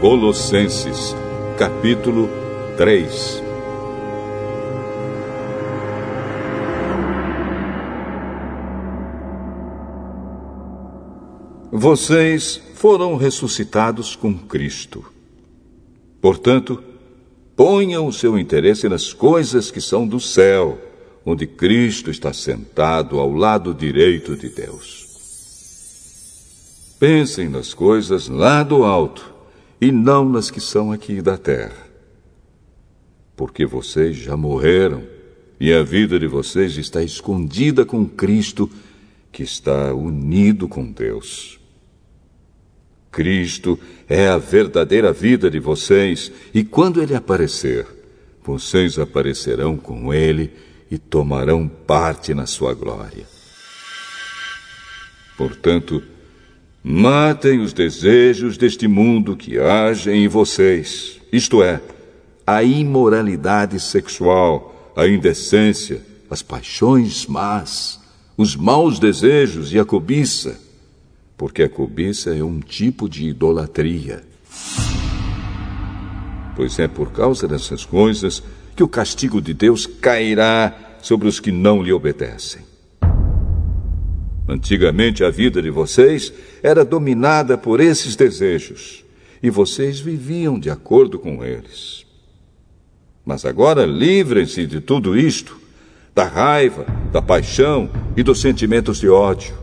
Colossenses, capítulo 3 Vocês foram ressuscitados com Cristo. Portanto, ponham o seu interesse nas coisas que são do céu, onde Cristo está sentado ao lado direito de Deus. Pensem nas coisas lá do alto e não nas que são aqui da terra. Porque vocês já morreram e a vida de vocês está escondida com Cristo, que está unido com Deus. Cristo é a verdadeira vida de vocês, e quando Ele aparecer, vocês aparecerão com Ele e tomarão parte na sua glória. Portanto, matem os desejos deste mundo que agem em vocês, isto é, a imoralidade sexual, a indecência, as paixões más, os maus desejos e a cobiça porque a cobiça é um tipo de idolatria. Pois é por causa dessas coisas que o castigo de Deus cairá sobre os que não lhe obedecem. Antigamente a vida de vocês era dominada por esses desejos e vocês viviam de acordo com eles. Mas agora livrem-se de tudo isto, da raiva, da paixão e dos sentimentos de ódio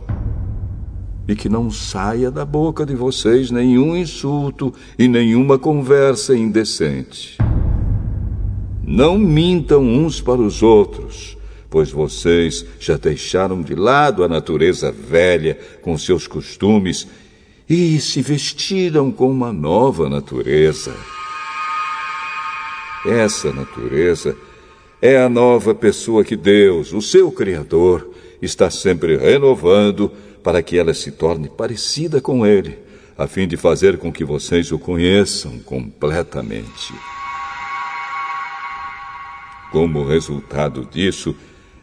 e que não saia da boca de vocês nenhum insulto e nenhuma conversa indecente. Não mintam uns para os outros, pois vocês já deixaram de lado a natureza velha com seus costumes e se vestiram com uma nova natureza. Essa natureza é a nova pessoa que Deus, o seu Criador, está sempre renovando para que ela se torne parecida com ele, a fim de fazer com que vocês o conheçam completamente. Como resultado disso,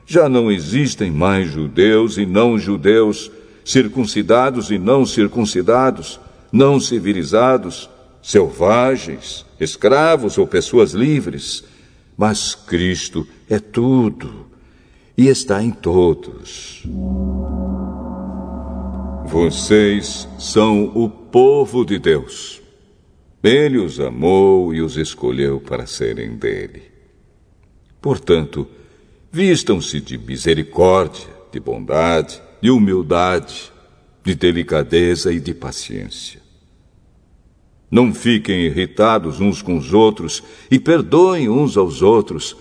já não existem mais judeus e não judeus, circuncidados e não circuncidados, não civilizados, selvagens, escravos ou pessoas livres, mas Cristo é tudo e está em todos. Vocês são o povo de Deus. Ele os amou e os escolheu para serem dele. Portanto, vistam-se de misericórdia, de bondade, de humildade, de delicadeza e de paciência. Não fiquem irritados uns com os outros e perdoem uns aos outros,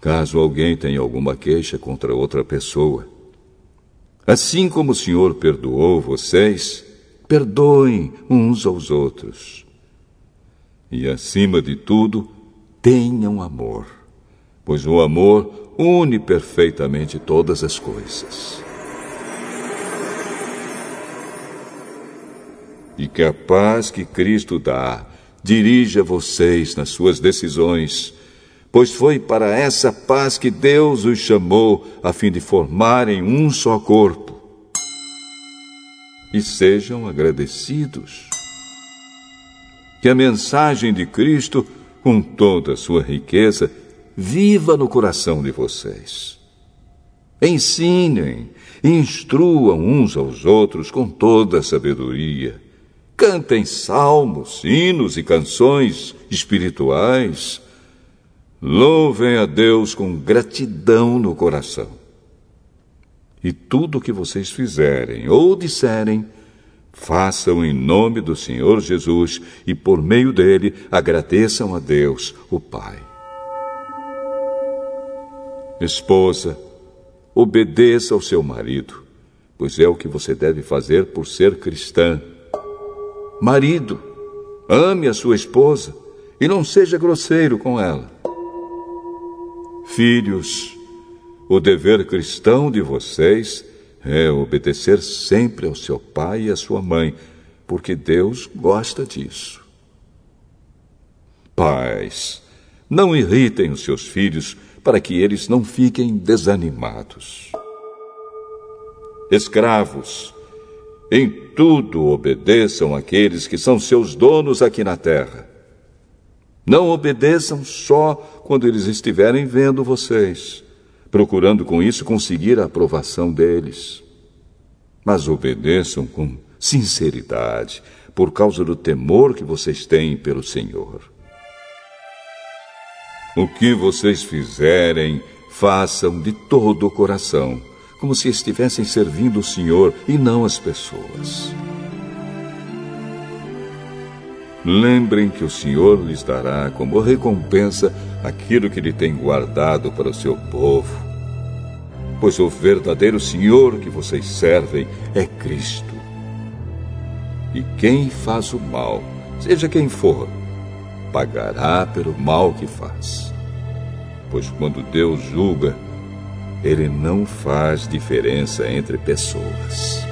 caso alguém tenha alguma queixa contra outra pessoa. Assim como o Senhor perdoou vocês, perdoem uns aos outros. E acima de tudo, tenham amor, pois o amor une perfeitamente todas as coisas. E que a paz que Cristo dá dirija vocês nas suas decisões pois foi para essa paz que Deus os chamou, a fim de formarem um só corpo. E sejam agradecidos. Que a mensagem de Cristo, com toda a sua riqueza, viva no coração de vocês. Ensinem, instruam uns aos outros com toda a sabedoria. Cantem salmos, hinos e canções espirituais Louvem a Deus com gratidão no coração. E tudo o que vocês fizerem ou disserem, façam em nome do Senhor Jesus e por meio dele agradeçam a Deus, o Pai. Esposa, obedeça ao seu marido, pois é o que você deve fazer por ser cristã. Marido, ame a sua esposa e não seja grosseiro com ela. Filhos, o dever cristão de vocês é obedecer sempre ao seu pai e à sua mãe, porque Deus gosta disso. Pais, não irritem os seus filhos, para que eles não fiquem desanimados. Escravos, em tudo obedeçam aqueles que são seus donos aqui na terra. Não obedeçam só quando eles estiverem vendo vocês, procurando com isso conseguir a aprovação deles. Mas obedeçam com sinceridade, por causa do temor que vocês têm pelo Senhor. O que vocês fizerem, façam de todo o coração, como se estivessem servindo o Senhor e não as pessoas. Lembrem que o Senhor lhes dará como recompensa aquilo que ele tem guardado para o seu povo. Pois o verdadeiro Senhor que vocês servem é Cristo. E quem faz o mal, seja quem for, pagará pelo mal que faz. Pois quando Deus julga, ele não faz diferença entre pessoas.